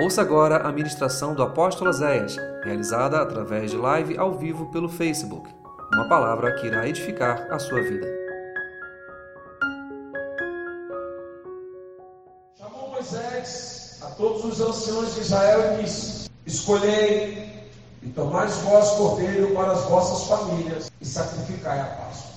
Ouça agora a ministração do apóstolo Zéias, realizada através de live ao vivo pelo Facebook. Uma palavra que irá edificar a sua vida. Chamou Moisés a todos os anciãos de Israel e disse: Escolhei e tomai vós cordeiro para as vossas famílias e sacrificai a Páscoa.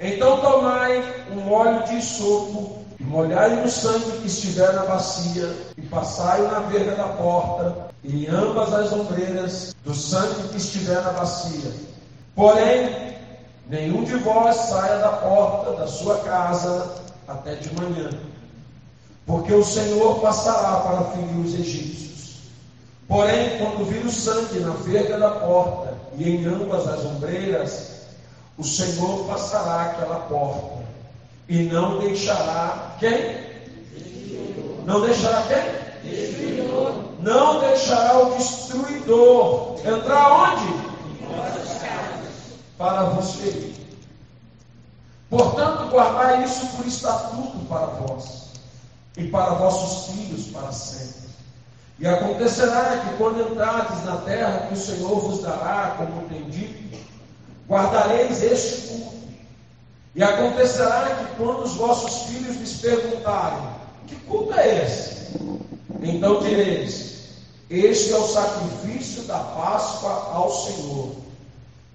Então tomai um óleo de sopo e molhai no sangue que estiver na bacia, e passai na verga da porta, e em ambas as ombreiras do sangue que estiver na bacia. Porém, nenhum de vós saia da porta da sua casa até de manhã, porque o Senhor passará para ferir os egípcios. Porém, quando vir o sangue na verga da porta e em ambas as ombreiras, o Senhor passará aquela porta e não deixará quem? Não deixará quem? Destruidor. Não deixará o destruidor entrar onde? Para ferir. Portanto, guardai isso por estatuto para vós e para vossos filhos para sempre. E acontecerá que quando entrardes na terra que o Senhor vos dará, como tem dito, guardareis este culto e acontecerá que quando os vossos filhos lhes perguntarem: Que culto é esse? Então direis: Este é o sacrifício da Páscoa ao Senhor,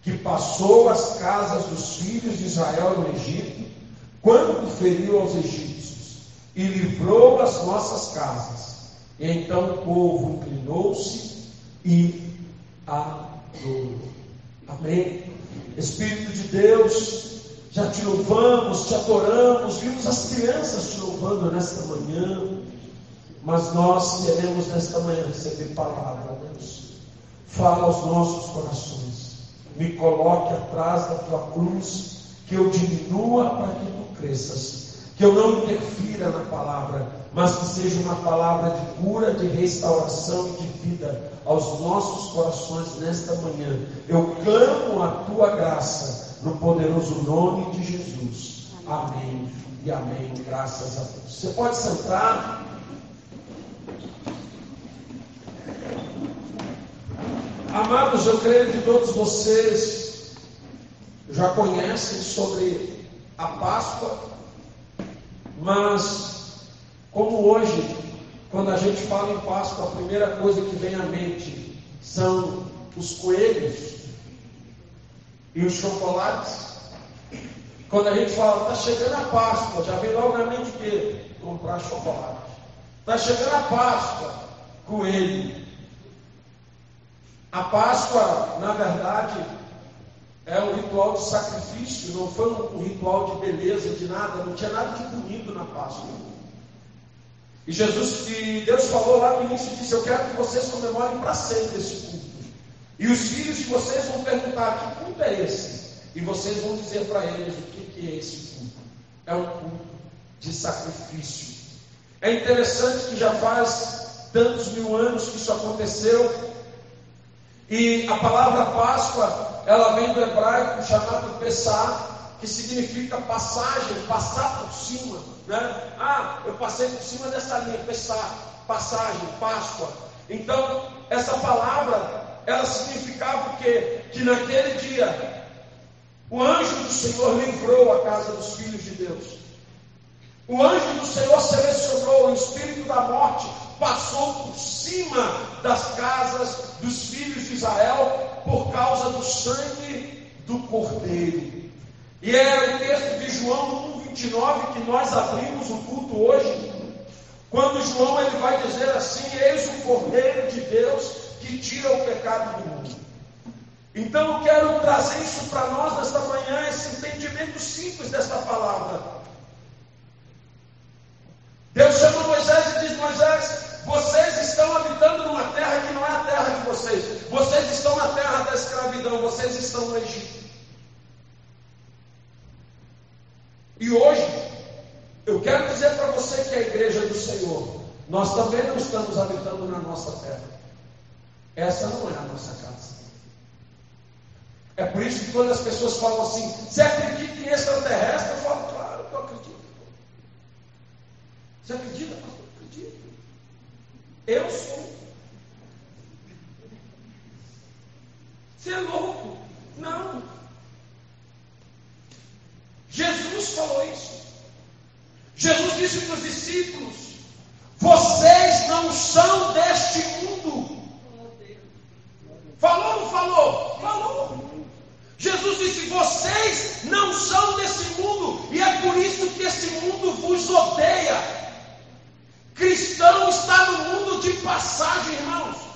que passou as casas dos filhos de Israel no Egito, quando feriu aos egípcios, e livrou as nossas casas. E então o povo inclinou-se e adorou. Amém. Espírito de Deus, já te louvamos, te adoramos, vimos as crianças te louvando nesta manhã, mas nós queremos nesta manhã receber palavra, Deus. Fala aos nossos corações, me coloque atrás da tua cruz, que eu diminua para que tu cresças, que eu não interfira na palavra, mas que seja uma palavra de cura, de restauração e de vida aos nossos corações nesta manhã. Eu clamo a tua graça no poderoso nome de Jesus. Amém e amém. Graças a Deus. Você pode sentar. Amados, eu creio que todos vocês já conhecem sobre a Páscoa, mas como hoje, quando a gente fala em Páscoa, a primeira coisa que vem à mente são os coelhos e os chocolates. Quando a gente fala, está chegando a Páscoa, já vem logo na mente que comprar chocolate. Está chegando a Páscoa, coelho. A Páscoa, na verdade, é um ritual de sacrifício, não foi um ritual de beleza, de nada, não tinha nada de bonito na Páscoa. E Jesus, e Deus falou lá no início, disse: Eu quero que vocês comemorem para sempre esse culto. E os filhos de vocês vão perguntar: que culto é esse? E vocês vão dizer para eles o que, que é esse culto. É um culto de sacrifício. É interessante que já faz tantos mil anos que isso aconteceu. E a palavra Páscoa, ela vem do hebraico chamado Pessah, que significa passagem, passar por cima. Né? Ah, eu passei por cima dessa linha, Pessah, passagem, Páscoa. Então, essa palavra ela significava o quê? Que naquele dia o anjo do Senhor livrou a casa dos filhos de Deus. O anjo do Senhor selecionou o espírito da morte, passou por cima das casas dos filhos de Israel por causa do sangue do cordeiro. E é o texto de João 1,29 que nós abrimos o culto hoje. Quando João ele vai dizer assim: Eis o cordeiro de Deus que tira o pecado do mundo. Então eu quero trazer isso para nós nesta manhã, esse entendimento simples desta palavra. Deus chama Moisés e diz: Moisés, vocês estão habitando numa terra que não é a terra de vocês. Vocês estão na terra da escravidão, vocês estão no Egito. E hoje, eu quero dizer para você que a igreja do Senhor, nós também não estamos habitando na nossa terra. Essa não é a nossa casa. É por isso que quando as pessoas falam assim, você acredita em extraterrestre? Eu falo, claro eu acredito. Você acredita? Eu acredito. Eu sou. Você é louco? Não. Jesus falou isso. Jesus disse para os discípulos: Vocês não são deste mundo. Falou ou falou? Falou. Jesus disse: Vocês não são desse mundo, e é por isso que esse mundo vos odeia. Cristão está no mundo de passagem, irmãos.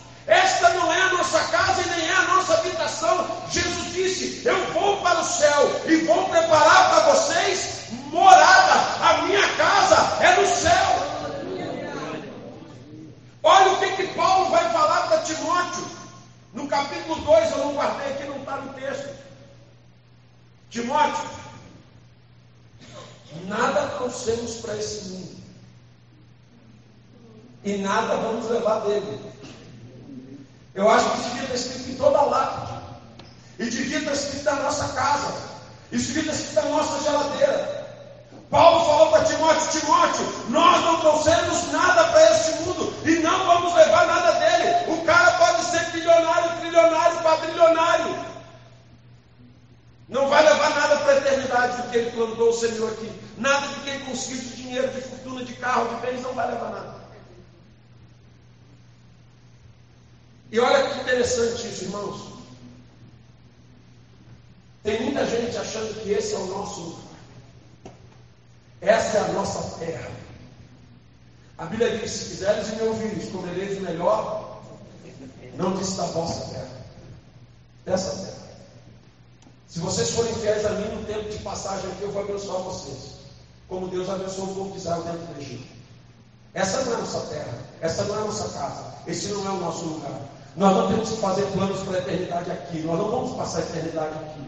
Esta não é a nossa casa e nem é a nossa habitação. Jesus disse: Eu vou para o céu e vou preparar para vocês morada. A minha casa é no céu. Olha o que, que Paulo vai falar para Timóteo. No capítulo 2, eu não guardei aqui, não está no texto. Timóteo, nada trouxemos para esse mundo e nada vamos levar dele. Eu acho que isso devia estar escrito em toda a lápide, e devia estar escrito na nossa casa, isso devia estar escrito na nossa geladeira. Paulo falou para Timóteo: Timóteo, nós não trouxemos nada para este mundo e não vamos levar nada dele. O cara pode ser bilionário, trilionário, quadrilionário. Não vai levar nada para a eternidade do que ele plantou, o Senhor aqui. Nada do que ele conseguiu de dinheiro, de fortuna, de carro, de bens, não vai levar nada. E olha que interessante isso, irmãos. Tem muita gente achando que esse é o nosso. Essa é a nossa terra. A Bíblia diz: se quiseres e me ouvires, comereis o melhor, não disse da vossa terra, dessa terra. Se vocês forem fiéis a mim no tempo de passagem aqui, eu vou abençoar vocês. Como Deus abençoou o povo de Israel dentro do Egito. Essa não é a nossa terra, essa não é a nossa casa, esse não é o nosso lugar. Nós não temos que fazer planos para a eternidade aqui, nós não vamos passar a eternidade aqui.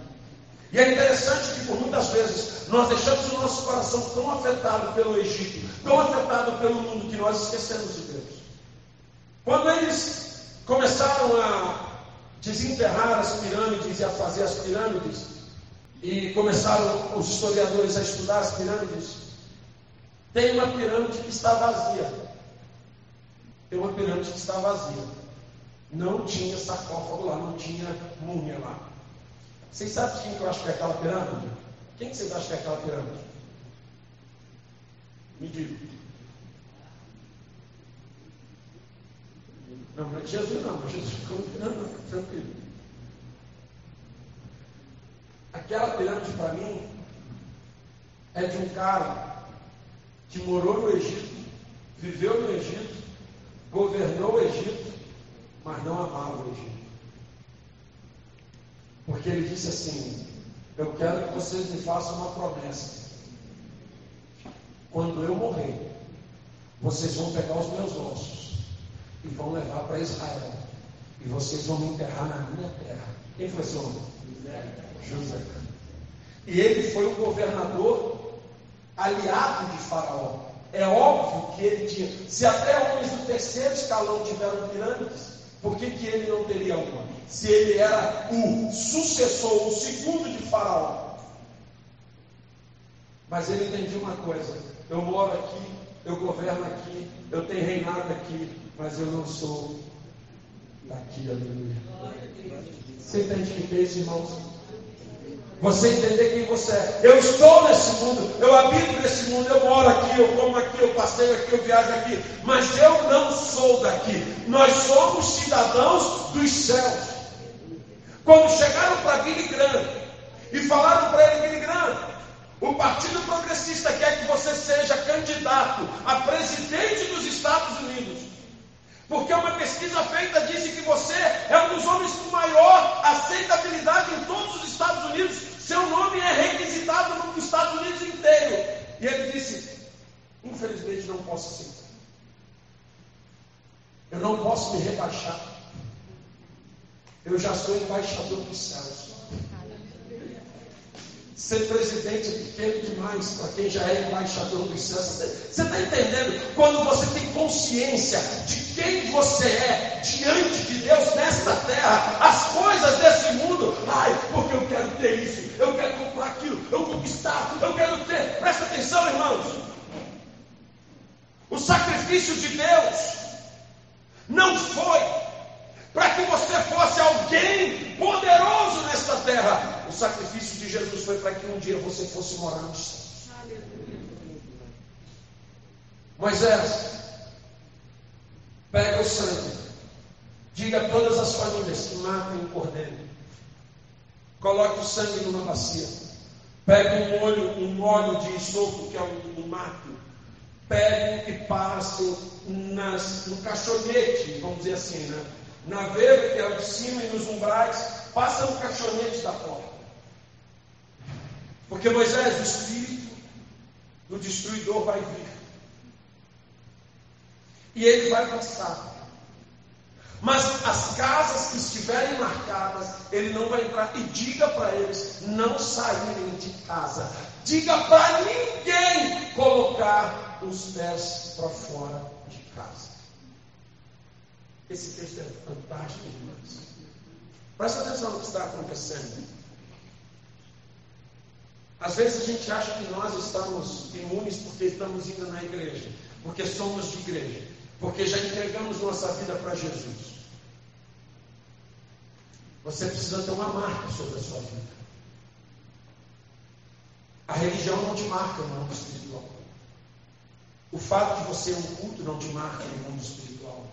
E é interessante que por muitas vezes nós deixamos o nosso coração tão afetado pelo Egito, tão afetado pelo mundo, que nós esquecemos de Deus. Quando eles começaram a desenterrar as pirâmides e a fazer as pirâmides, e começaram os historiadores a estudar as pirâmides, tem uma pirâmide que está vazia. Tem uma pirâmide que está vazia. Não tinha sarcófago lá, não tinha múmia lá. Vocês sabem quem que eu acho que é aquela pirâmide? Quem que vocês acham que é aquela pirâmide? Me diga. Não, mas Jesus não, Jesus ficou não, tranquilo. Aquela pirâmide para mim é de um cara que morou no Egito, viveu no Egito, governou o Egito, mas não amava o Egito. Porque ele disse assim: Eu quero que vocês me façam uma promessa. Quando eu morrer, vocês vão pegar os meus ossos e vão levar para Israel. E vocês vão me enterrar na minha terra. Quem foi esse homem? José. E ele foi um governador aliado de Faraó. É óbvio que ele tinha. Se até homens do terceiro escalão tiveram pirâmides, por que, que ele não teria uma? Se ele era o sucessor, o segundo de Faraó. Mas ele entendia uma coisa: eu moro aqui, eu governo aqui, eu tenho reinado aqui, mas eu não sou daqui, aleluia. Você entende que isso, irmãos? Você entender quem você é. Eu estou nesse mundo, eu habito nesse mundo, eu moro aqui, eu como aqui, eu passeio aqui, eu viajo aqui, mas eu não sou daqui. Nós somos cidadãos dos céus. Quando chegaram para Billy Graham e falaram para ele, Billy Graham, o Partido Progressista quer que você seja candidato a presidente dos Estados Unidos. Porque uma pesquisa feita disse que você é um dos homens com maior aceitabilidade em todos os Estados Unidos. Seu nome é requisitado nos Estados Unidos inteiro. E ele disse: Infelizmente não posso ser. Eu não posso me rebaixar. Eu já sou embaixador dos céus. Ser presidente é pequeno demais para quem já é embaixador dos céus. Você está entendendo? Quando você tem consciência de quem você é diante de Deus nesta terra, as coisas desse mundo, ai, porque eu quero ter isso, eu quero comprar aquilo, eu conquistar, eu quero ter. Presta atenção, irmãos. O sacrifício de Deus Não foi para que você fosse alguém poderoso nesta terra. O sacrifício Jesus foi para que um dia você fosse morar no céu. Moisés, pega o sangue, diga a todas as famílias que matem o cordeiro, coloque o sangue numa bacia, pegue um molho, um óleo de sopo, que é um, um mato, pegue e passe nas, no caixonete, vamos dizer assim, né? na verga, que é o de cima, e nos umbrais, passa no caixonete da porta. Porque Moisés, o espírito do destruidor vai vir. E ele vai passar. Mas as casas que estiverem marcadas, ele não vai entrar. E diga para eles não saírem de casa. Diga para ninguém colocar os pés para fora de casa. Esse texto é fantástico demais. Presta atenção no que está acontecendo. Às vezes a gente acha que nós estamos imunes porque estamos indo na igreja, porque somos de igreja, porque já entregamos nossa vida para Jesus. Você precisa ter uma marca sobre a sua vida. A religião não te marca no mundo espiritual. O fato de você ir um culto não te marca no mundo espiritual.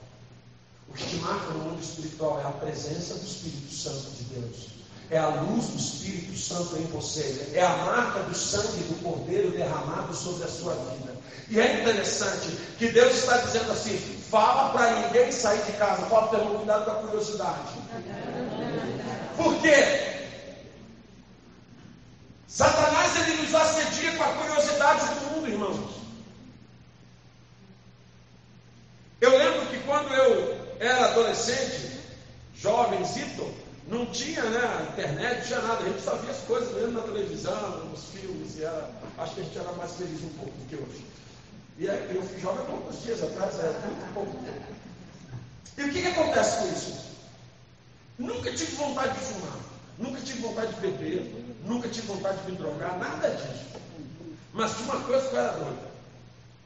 O que te marca no mundo espiritual é a presença do Espírito Santo de Deus. É a luz do Espírito Santo em você. É a marca do sangue do Cordeiro derramado sobre a sua vida. E é interessante que Deus está dizendo assim: fala para ninguém sair de casa. Fala ter cuidado com a curiosidade. Por quê? Satanás ele nos assedia com a curiosidade do mundo, irmãos. Eu lembro que quando eu era adolescente, jovenzito, não tinha né, internet, não tinha nada, a gente só via as coisas mesmo na televisão, nos filmes, e era, acho que a gente era mais feliz um pouco do que hoje. E eu fui jovem há poucos dias atrás, era muito pouco tempo. E o que, que acontece com isso? Nunca tive vontade de fumar, nunca tive vontade de beber, nunca tive vontade de me drogar, nada disso. Mas tinha uma coisa que eu era doida.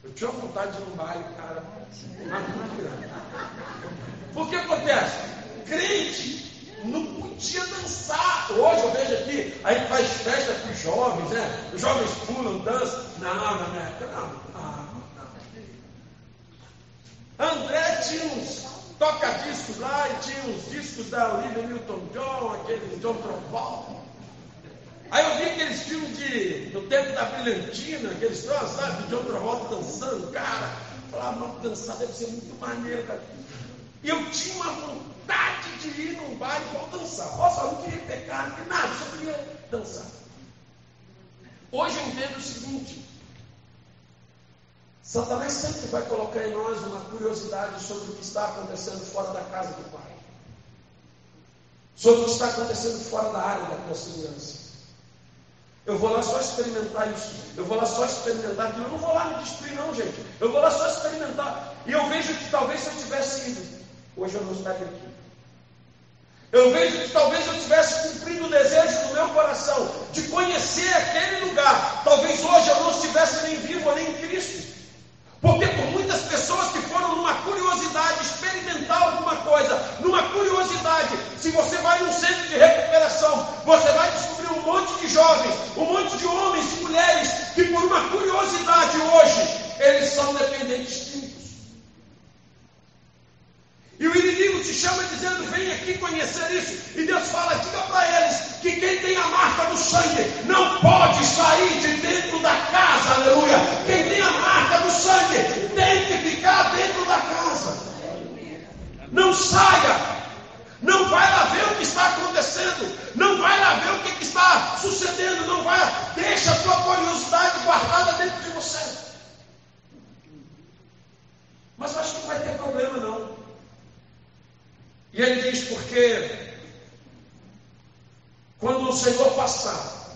Eu tinha vontade de ir num baile, cara, muito grande. Por que acontece? Crente não podia dançar. Hoje eu vejo aqui, a gente faz festa com os jovens, né? Os jovens pulam, dançam. Não, na minha época não. não. André tinha uns toca-discos lá e tinha uns discos da Olivia Newton-John, aquele John Travolta. Aí eu vi aqueles filmes de, do tempo da brilhantina, aqueles troços, sabe? De John Travolta dançando, cara. Falava, dançar deve ser muito maneiro, cara. E eu tinha uma vontade de ir num baile igual dançar. Nossa, eu não queria pecar, não nada, só queria dançar. Hoje eu entendo o seguinte: Satanás sempre vai colocar em nós uma curiosidade sobre o que está acontecendo fora da casa do Pai, sobre o que está acontecendo fora da área da segurança. Eu vou lá só experimentar isso. Eu vou lá só experimentar aquilo. Eu não vou lá me destruir, não, gente. Eu vou lá só experimentar. E eu vejo que talvez se eu tivesse ido, hoje eu não estaria aqui. Eu vejo que talvez eu tivesse cumprido o desejo do meu coração de conhecer aquele lugar. Talvez hoje eu não estivesse nem vivo nem em Cristo. Porque por muitas pessoas que foram numa curiosidade experimentar alguma coisa, numa curiosidade, se você vai num centro de recuperação, você vai descobrir um monte de jovens, um monte de homens e mulheres que por uma curiosidade hoje, eles são dependentes químicos. E o inimigo te chama dizendo: vem aqui conhecer isso. E Deus fala: diga para eles que quem tem a marca do sangue não pode sair de dentro da casa, aleluia. Quem tem a marca do sangue tem que ficar dentro da casa. Não saia. Não vai lá ver o que está acontecendo. Não vai lá ver o que, está sucedendo. Não vai. Deixa a sua curiosidade guardada dentro de você. Mas acho que não vai ter problema não. E ele diz: porque quando o Senhor passar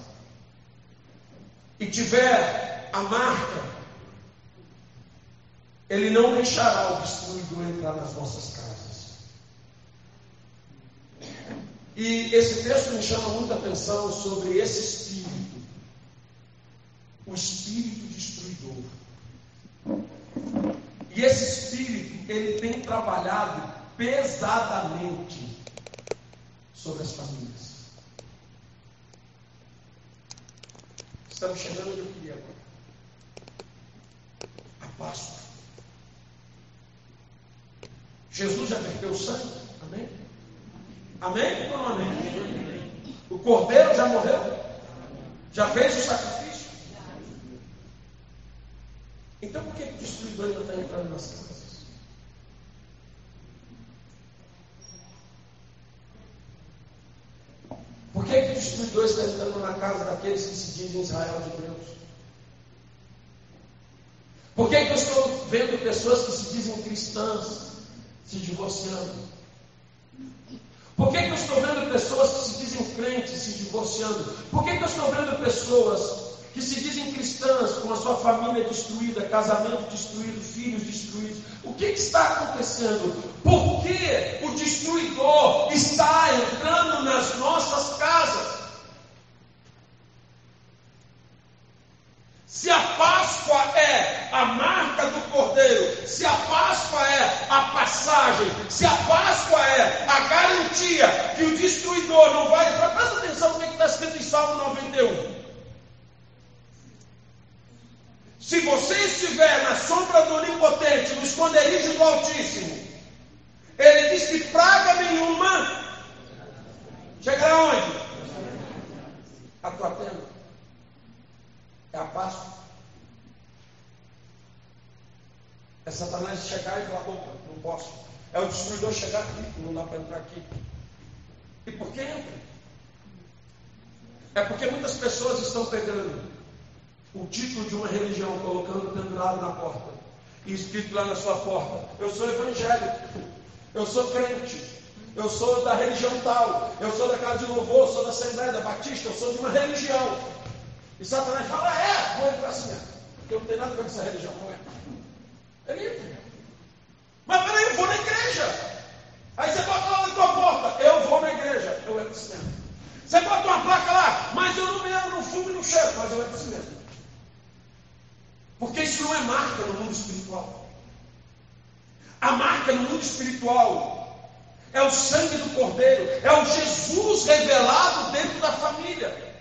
e tiver a marca, ele não deixará o destruidor entrar nas nossas casas. E esse texto me chama muita atenção sobre esse espírito, o espírito destruidor. E esse espírito, ele tem trabalhado pesadamente sobre as famílias. Estamos chegando eu queria agora. A Páscoa. Jesus já perdeu o sangue? Amém? Amém não amém? O cordeiro já morreu? Já fez o sacrifício? Então por que o destruidor ainda está entrando nas casas? 22 está entrando na casa daqueles que se dizem Israel de Deus? Por que, que eu estou vendo pessoas que se dizem cristãs se divorciando? Por que, que eu estou vendo pessoas que se dizem crentes se divorciando? Por que, que eu estou vendo pessoas que se dizem cristãs com a sua família destruída, casamento destruído, filhos destruídos? O que, que está acontecendo? Por que o destruidor? Que o destruidor não vai presta atenção no que está escrito em Salmo 91. Se você estiver na sombra do Onipotente, no esconderijo do Altíssimo, ele diz que praga nenhuma chegará onde? A tua tenda. É a Páscoa. É Satanás chegar e falar, opa, não posso. É o destruidor chegar aqui, não dá para entrar aqui. E por que entra? É porque muitas pessoas estão pegando o título de uma religião, colocando pendurado na porta, e escrito lá na sua porta: Eu sou evangélico, eu sou crente, eu sou da religião tal, eu sou da casa de louvor, sou da Assembleia da Batista, eu sou de uma religião. E Satanás fala: É, vou entrar assim porque eu não tenho nada a ver com essa religião, não é? Ele. Mas peraí, eu vou na igreja. Aí você bota lá na tua porta: Eu vou na igreja, eu entro assim mesmo. Você bota uma placa lá, mas eu não bebo, não fumo e não cheiro, mas eu entro assim mesmo. Porque isso não é marca no mundo espiritual. A marca no mundo espiritual é o sangue do Cordeiro, é o Jesus revelado dentro da família.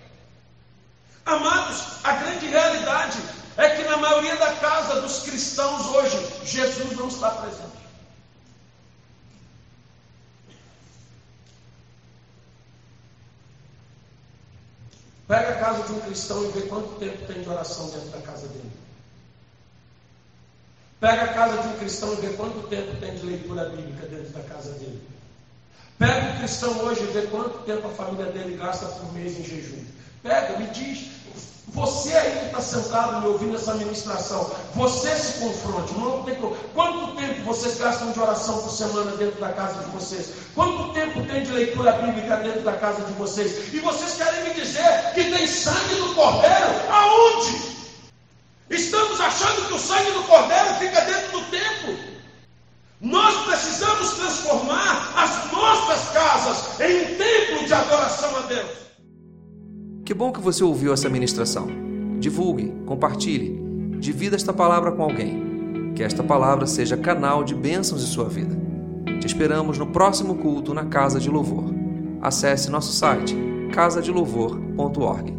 Amados, a grande realidade é que na maioria da casa dos cristãos hoje, Jesus não está presente. Pega a casa de um cristão e vê quanto tempo tem de oração dentro da casa dele. Pega a casa de um cristão e vê quanto tempo tem de leitura bíblica dentro da casa dele. Pega o cristão hoje e vê quanto tempo a família dele gasta por mês em jejum. Pega, me diz. Você aí que está sentado me ouvindo essa ministração, você se confronte. Não tem Quanto tempo vocês gastam de oração por semana dentro da casa de vocês? Quanto tempo tem de leitura bíblica dentro da casa de vocês? E vocês querem me dizer que tem sangue do cordeiro? Aonde? Estamos achando que o sangue do Cordeiro fica dentro do templo. Nós precisamos transformar as nossas casas em um templo de adoração a Deus. Que bom que você ouviu essa ministração. Divulgue, compartilhe, divida esta palavra com alguém. Que esta palavra seja canal de bênçãos em sua vida. Te esperamos no próximo culto na Casa de Louvor. Acesse nosso site casadelouvor.org.